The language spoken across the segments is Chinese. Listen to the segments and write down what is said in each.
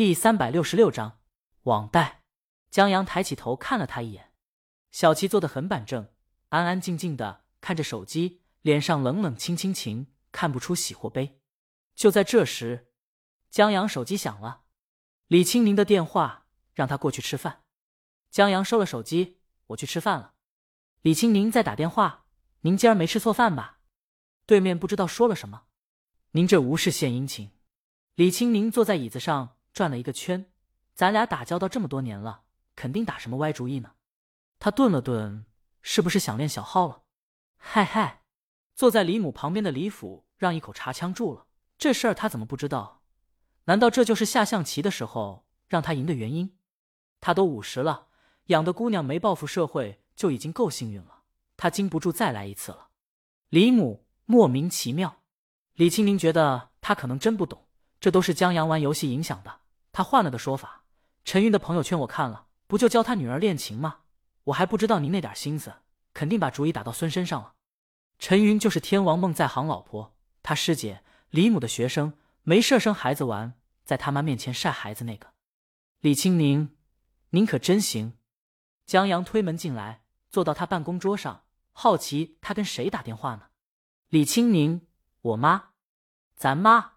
第三百六十六章网贷。江阳抬起头看了他一眼，小齐坐得很板正，安安静静的看着手机，脸上冷冷清清情，看不出喜或悲。就在这时，江阳手机响了，李青宁的电话让他过去吃饭。江阳收了手机，我去吃饭了。李青宁在打电话，您今儿没吃错饭吧？对面不知道说了什么，您这无事献殷勤。李青宁坐在椅子上转了一个圈，咱俩打交道这么多年了。肯定打什么歪主意呢？他顿了顿，是不是想练小号了？嗨嗨，坐在李母旁边的李府让一口茶呛住了。这事儿他怎么不知道？难道这就是下象棋的时候让他赢的原因？他都五十了，养的姑娘没报复社会就已经够幸运了，他经不住再来一次了。李母莫名其妙，李青宁觉得他可能真不懂，这都是江阳玩游戏影响的。他换了个说法，陈云的朋友圈我看了。不就教他女儿练琴吗？我还不知道您那点心思，肯定把主意打到孙身上了。陈云就是天王梦在行老婆，他师姐李母的学生，没事生孩子玩，在他妈面前晒孩子那个。李青宁，您可真行。江阳推门进来，坐到他办公桌上，好奇他跟谁打电话呢？李青宁，我妈，咱妈。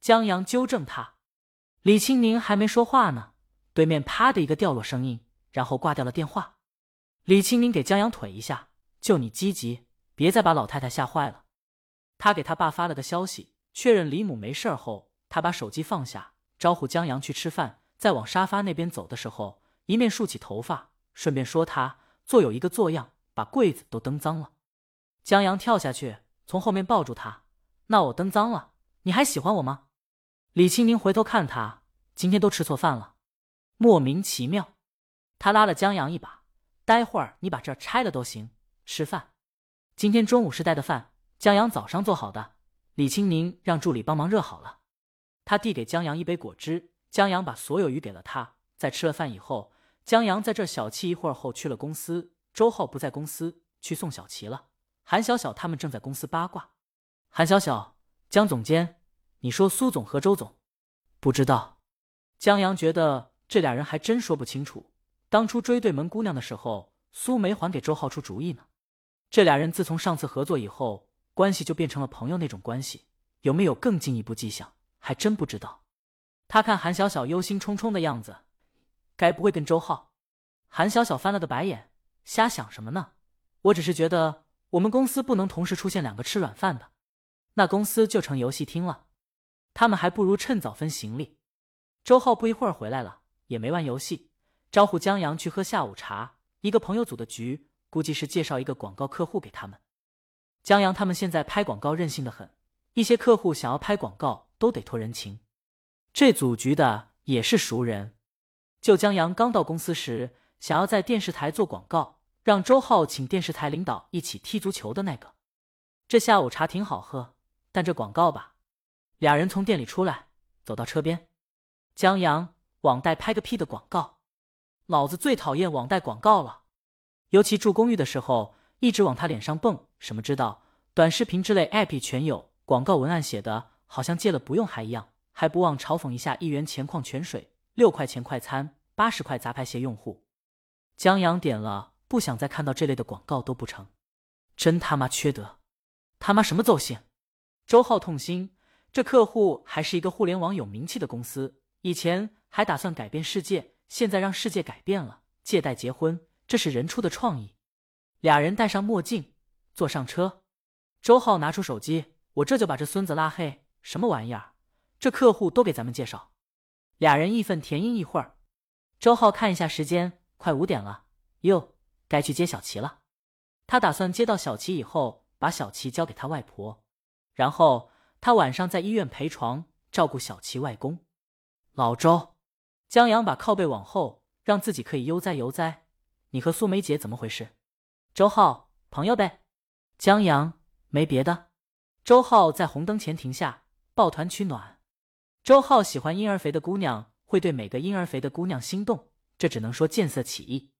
江阳纠正他，李青宁还没说话呢。对面啪的一个掉落声音，然后挂掉了电话。李青宁给江阳腿一下，就你积极，别再把老太太吓坏了。他给他爸发了个消息，确认李母没事后，他把手机放下，招呼江阳去吃饭。在往沙发那边走的时候，一面竖起头发，顺便说他坐有一个坐样，把柜子都蹬脏了。江阳跳下去，从后面抱住他：“那我蹬脏了，你还喜欢我吗？”李青宁回头看他，今天都吃错饭了。莫名其妙，他拉了江阳一把。待会儿你把这儿拆了都行。吃饭，今天中午是带的饭，江阳早上做好的。李青宁让助理帮忙热好了。他递给江阳一杯果汁，江阳把所有鱼给了他。在吃了饭以后，江阳在这小憩一会儿后去了公司。周浩不在公司，去送小齐了。韩小小他们正在公司八卦。韩小小，江总监，你说苏总和周总？不知道。江阳觉得。这俩人还真说不清楚。当初追对门姑娘的时候，苏梅还给周浩出主意呢。这俩人自从上次合作以后，关系就变成了朋友那种关系，有没有更进一步迹象，还真不知道。他看韩小小忧心忡忡的样子，该不会跟周浩？韩小小翻了个白眼，瞎想什么呢？我只是觉得我们公司不能同时出现两个吃软饭的，那公司就成游戏厅了。他们还不如趁早分行李。周浩不一会儿回来了。也没玩游戏，招呼江阳去喝下午茶。一个朋友组的局，估计是介绍一个广告客户给他们。江阳他们现在拍广告任性的很，一些客户想要拍广告都得托人情。这组局的也是熟人，就江阳刚到公司时，想要在电视台做广告，让周浩请电视台领导一起踢足球的那个。这下午茶挺好喝，但这广告吧，俩人从店里出来，走到车边，江阳。网贷拍个屁的广告！老子最讨厌网贷广告了，尤其住公寓的时候，一直往他脸上蹦。什么知道短视频之类 app 全有广告文案写的，好像借了不用还一样，还不忘嘲讽一下一元钱矿泉水，六块钱快餐，八十块杂牌鞋用户。江阳点了，不想再看到这类的广告都不成，真他妈缺德！他妈什么走性？周浩痛心，这客户还是一个互联网有名气的公司，以前。还打算改变世界，现在让世界改变了。借贷结婚，这是人出的创意。俩人戴上墨镜，坐上车。周浩拿出手机，我这就把这孙子拉黑。什么玩意儿？这客户都给咱们介绍。俩人义愤填膺一会儿。周浩看一下时间，快五点了，哟，该去接小齐了。他打算接到小齐以后，把小齐交给他外婆，然后他晚上在医院陪床，照顾小齐外公。老周。江阳把靠背往后，让自己可以悠哉悠哉。你和苏梅姐怎么回事？周浩，朋友呗。江阳，没别的。周浩在红灯前停下，抱团取暖。周浩喜欢婴儿肥的姑娘，会对每个婴儿肥的姑娘心动，这只能说见色起意。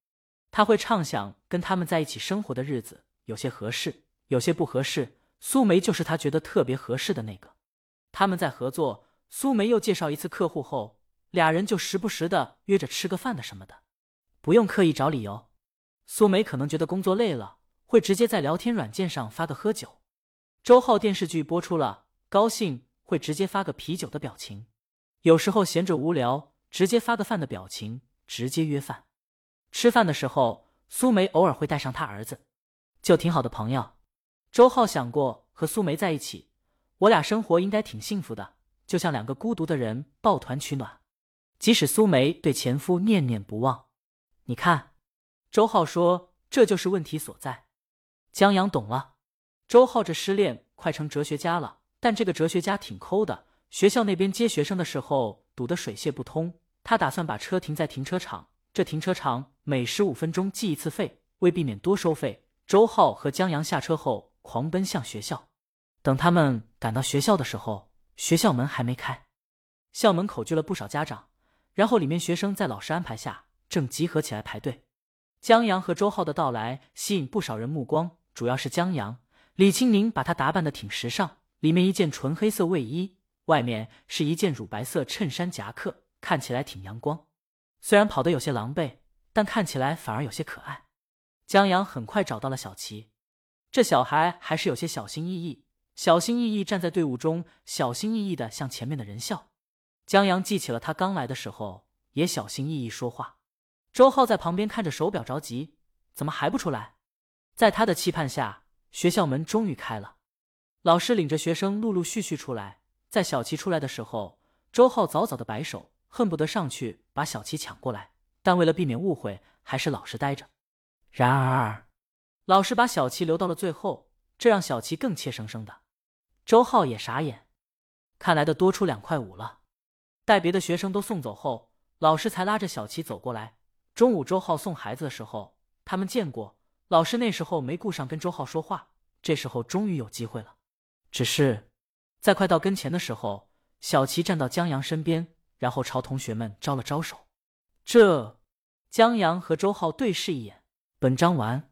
他会畅想跟他们在一起生活的日子，有些合适，有些不合适。苏梅就是他觉得特别合适的那个。他们在合作，苏梅又介绍一次客户后。俩人就时不时的约着吃个饭的什么的，不用刻意找理由。苏梅可能觉得工作累了，会直接在聊天软件上发个喝酒。周浩电视剧播出了，高兴会直接发个啤酒的表情。有时候闲着无聊，直接发个饭的表情，直接约饭。吃饭的时候，苏梅偶尔会带上他儿子，就挺好的朋友。周浩想过和苏梅在一起，我俩生活应该挺幸福的，就像两个孤独的人抱团取暖。即使苏梅对前夫念念不忘，你看。周浩说：“这就是问题所在。”江阳懂了。周浩这失恋快成哲学家了，但这个哲学家挺抠的。学校那边接学生的时候堵得水泄不通，他打算把车停在停车场。这停车场每十五分钟计一次费，为避免多收费，周浩和江阳下车后狂奔向学校。等他们赶到学校的时候，学校门还没开。校门口聚了不少家长，然后里面学生在老师安排下正集合起来排队。江阳和周浩的到来吸引不少人目光，主要是江阳。李青宁把他打扮的挺时尚，里面一件纯黑色卫衣，外面是一件乳白色衬衫夹克，看起来挺阳光。虽然跑得有些狼狈，但看起来反而有些可爱。江阳很快找到了小齐，这小孩还是有些小心翼翼，小心翼翼站在队伍中，小心翼翼的向前面的人笑。江阳记起了他刚来的时候，也小心翼翼说话。周浩在旁边看着手表，着急，怎么还不出来？在他的期盼下，学校门终于开了，老师领着学生陆陆续续出来。在小齐出来的时候，周浩早早的摆手，恨不得上去把小齐抢过来，但为了避免误会，还是老实待着。然而，老师把小齐留到了最后，这让小齐更怯生生的。周浩也傻眼，看来的多出两块五了。待别的学生都送走后，老师才拉着小齐走过来。中午，周浩送孩子的时候，他们见过老师。那时候没顾上跟周浩说话，这时候终于有机会了。只是在快到跟前的时候，小齐站到江阳身边，然后朝同学们招了招手。这，江阳和周浩对视一眼。本章完。